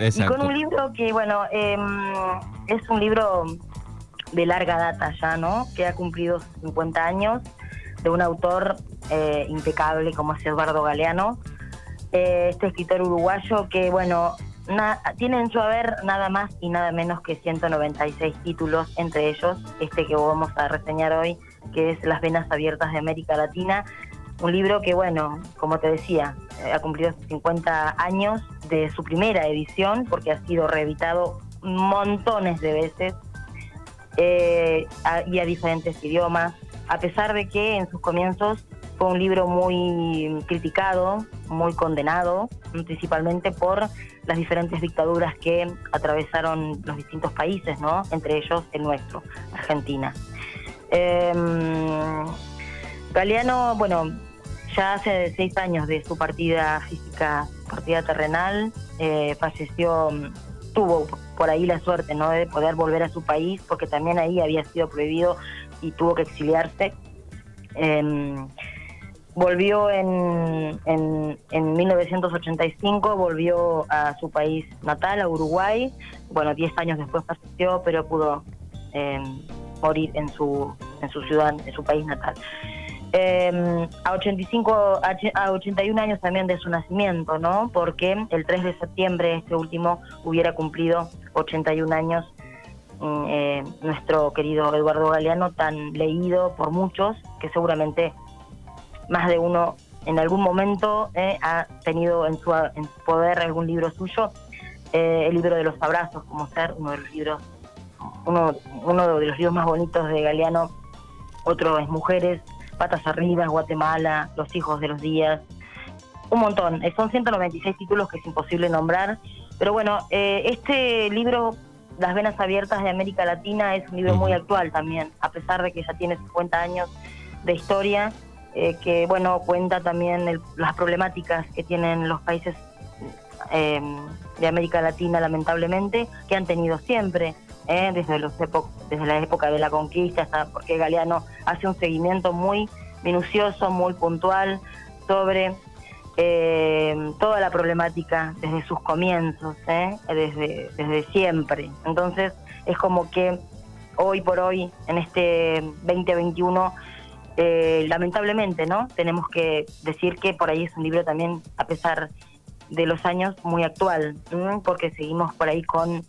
Y con un libro que, bueno, em, es un libro de larga data ya, ¿no? Que ha cumplido 50 años, de un autor eh, impecable como es Eduardo Galeano, eh, este escritor uruguayo que, bueno, tiene en su haber nada más y nada menos que 196 títulos, entre ellos este que vamos a reseñar hoy, que es Las Venas Abiertas de América Latina, un libro que, bueno, como te decía, eh, ha cumplido 50 años de su primera edición, porque ha sido reeditado montones de veces eh, y a diferentes idiomas, a pesar de que en sus comienzos fue un libro muy criticado, muy condenado, principalmente por las diferentes dictaduras que atravesaron los distintos países, ¿no? entre ellos el nuestro, Argentina. Eh, Galeano, bueno, ya hace seis años de su partida física, partida terrenal, eh, falleció, tuvo por ahí la suerte ¿no? de poder volver a su país, porque también ahí había sido prohibido y tuvo que exiliarse. Em, volvió en, en, 1985, volvió a su país natal, a Uruguay. Bueno, diez años después falleció, pero pudo em, morir en su, en su ciudad, en su país natal. Eh, a 85, a 81 años también de su nacimiento, ¿no? Porque el 3 de septiembre este último hubiera cumplido 81 años mm, eh, nuestro querido Eduardo Galeano, tan leído por muchos, que seguramente más de uno en algún momento eh, ha tenido en su, poder algún libro suyo, eh, el libro de los abrazos, como ser uno de los libros, uno de los libros más bonitos de Galeano, otro es Mujeres, Patas Arriba, Guatemala, Los Hijos de los Días, un montón. Eh, son 196 títulos que es imposible nombrar. Pero bueno, eh, este libro, Las Venas Abiertas de América Latina, es un libro muy actual también, a pesar de que ya tiene 50 años de historia, eh, que bueno, cuenta también las problemáticas que tienen los países de América Latina, lamentablemente, que han tenido siempre. Desde, los desde la época de la conquista, hasta porque Galeano hace un seguimiento muy minucioso, muy puntual sobre eh, toda la problemática desde sus comienzos, ¿eh? desde, desde siempre. Entonces es como que hoy por hoy, en este 2021, eh, lamentablemente, ¿no? Tenemos que decir que por ahí es un libro también, a pesar de los años, muy actual, porque seguimos por ahí con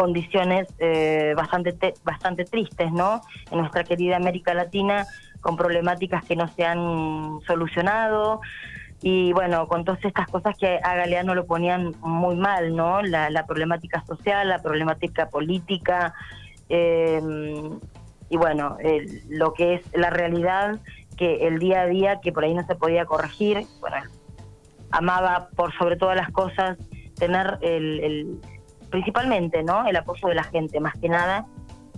condiciones eh, bastante bastante tristes, ¿no? En nuestra querida América Latina, con problemáticas que no se han solucionado y bueno, con todas estas cosas que a Galeano lo ponían muy mal, ¿no? La, problemática social, la problemática política eh, y bueno, lo que es la realidad que el día a día que por ahí no se podía corregir, bueno, amaba por sobre todas las cosas tener el principalmente, ¿no? El apoyo de la gente, más que nada.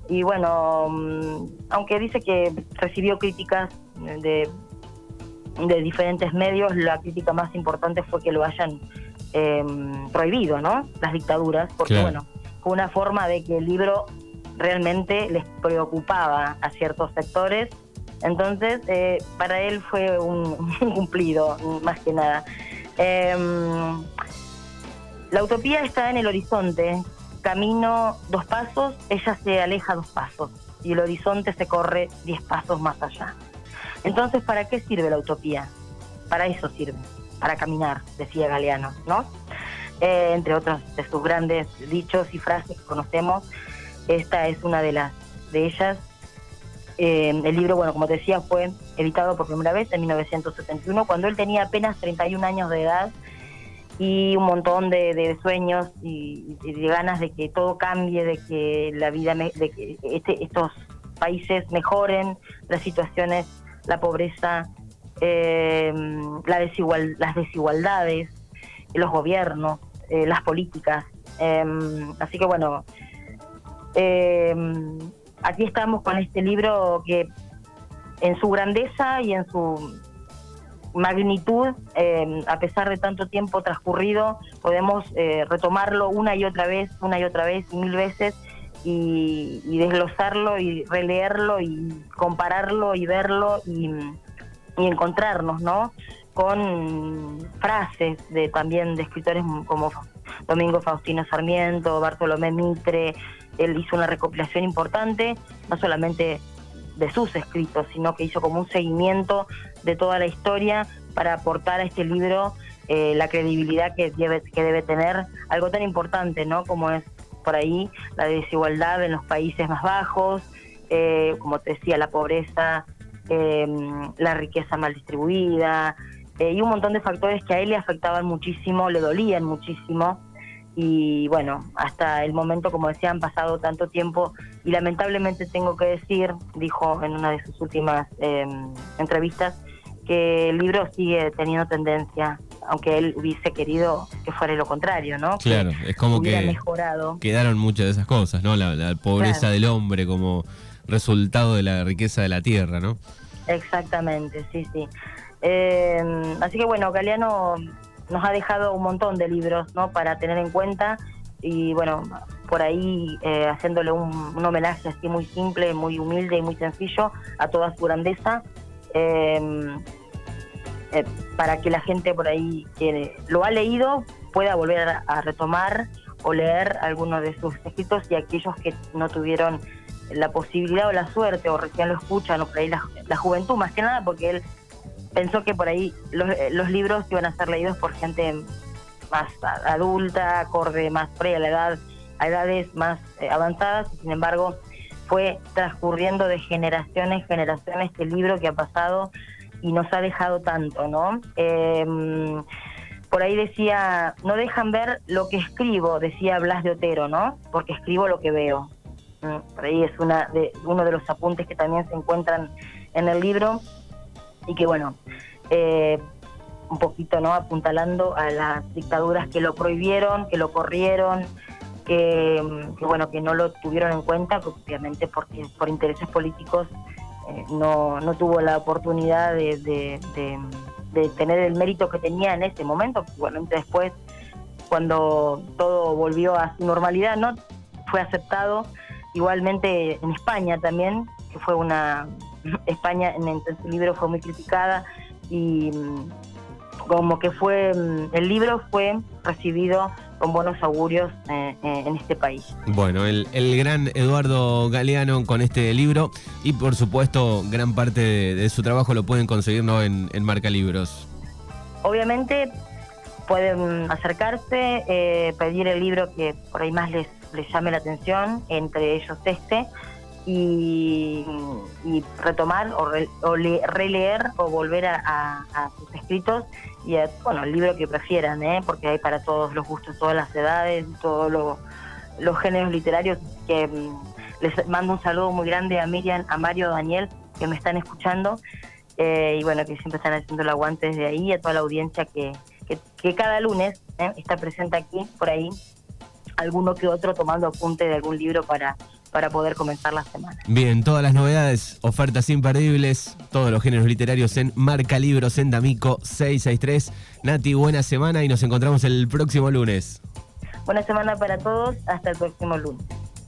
Y bueno, mm, aunque dice que recibió críticas de, de diferentes medios, la crítica más importante fue que lo hayan em, prohibido, ¿no? Las dictaduras, porque bueno, fue una forma de que el libro realmente les preocupaba a ciertos sectores. Entonces, eh, para él fue un, cumplido, más que nada. Eh, la utopía está en el horizonte. Camino dos pasos, ella se aleja dos pasos y el horizonte se corre diez pasos más allá. Entonces, ¿para qué sirve la utopía? Para eso sirve, para caminar, decía Galeano, ¿no? Eh, entre otros de sus grandes dichos y frases que conocemos, esta es una de las de ellas. Eh, el libro, bueno, como decía, fue editado por primera vez en 1971, cuando él tenía apenas 31 años de edad y un montón de, sueños y, de ganas de que todo cambie, de que la vida, de que este, estos países mejoren las situaciones, la pobreza, eh, la desigual, las desigualdades, los gobiernos, eh, las políticas. Eh, así que bueno, aquí estamos con este libro que en su grandeza y en su magnitud, eh, a pesar de tanto tiempo transcurrido, podemos eh, retomarlo una y otra vez, una y otra vez, mil veces, y, desglosarlo y releerlo y compararlo y verlo y, encontrarnos, ¿no? Con frases de también de escritores como Domingo Faustino Sarmiento, Bartolomé Mitre, él hizo una recopilación importante, no solamente de sus escritos, sino que hizo como un seguimiento de toda la historia para aportar a este libro eh, la credibilidad que debe, que debe tener, algo tan importante, ¿no? Como es por ahí la desigualdad en los países más bajos, eh, como te decía, la pobreza, eh, la riqueza mal distribuida, y un montón de factores que a él le afectaban muchísimo, le dolían muchísimo. Y bueno, hasta el momento, como decía, han pasado tanto tiempo y lamentablemente tengo que decir, dijo en una de sus últimas entrevistas, que el libro sigue teniendo tendencia aunque él hubiese querido que fuera lo contrario, ¿no? Claro, es como que mejorado. quedaron muchas de esas cosas, ¿no? La, pobreza del hombre como resultado de la riqueza de la tierra, ¿no? Exactamente, sí, sí. Eh, así que bueno, Galeano nos ha dejado un montón de libros, ¿no? Para tener en cuenta y bueno, por ahí eh, haciéndole un, un, homenaje así muy simple, muy humilde y muy sencillo a toda su grandeza. Eh, eh, para que la gente por ahí que lo ha leído pueda volver a, retomar o leer algunos de sus escritos y aquellos que no tuvieron la posibilidad o la suerte o recién lo escuchan o por ahí la, juventud más que nada porque él pensó que por ahí los, eh, los, libros iban a ser leídos por gente más adulta, acorde más pre a la edad, a edades más eh, avanzadas, sin embargo fue transcurriendo de generación en generación este libro que ha pasado y nos ha dejado tanto, ¿no? Em, por ahí decía, no dejan ver lo que escribo, decía Blas de Otero, ¿no? Porque escribo lo que veo. Mm, por ahí es una de, uno de los apuntes que también se encuentran en el libro y que, bueno, eh, un poquito, ¿no? Apuntalando a las dictaduras que lo prohibieron, que lo corrieron, que, bueno, que no lo tuvieron en cuenta, obviamente porque por intereses políticos eh, no, no tuvo la oportunidad de, de, tener el mérito que tenía en ese momento, bueno, después, cuando todo volvió a su normalidad, no fue aceptado igualmente en España también, que fue una España en, en su libro fue muy criticada y mm, como que fue mm, el libro fue recibido con buenos augurios eh, eh, en este país. Bueno, el, gran Eduardo Galeano con este libro y por supuesto gran parte de, su trabajo lo pueden conseguir ¿no? en, Marca Libros. Obviamente pueden acercarse, eh, pedir el libro que por ahí más les, les llame la atención, entre ellos este, y, retomar o, releer o volver a, sus escritos y a, bueno, el libro que prefieran, ¿eh? porque hay para todos los gustos, todas las edades, todos los géneros literarios. que mm, Les mando un saludo muy grande a Miriam, a Mario, a Daniel, que me están escuchando. Eh, y bueno, que siempre están haciendo el aguante desde ahí, a toda la audiencia que, que, cada lunes ¿eh? está presente aquí, por ahí, alguno que otro tomando apunte de algún libro para para poder comenzar la semana. Bien, todas las novedades, ofertas imperdibles, todos los géneros literarios en Marca Libros en D'Amico 663. Nati, buena semana y nos encontramos el próximo lunes. Buena semana para todos, hasta el próximo lunes.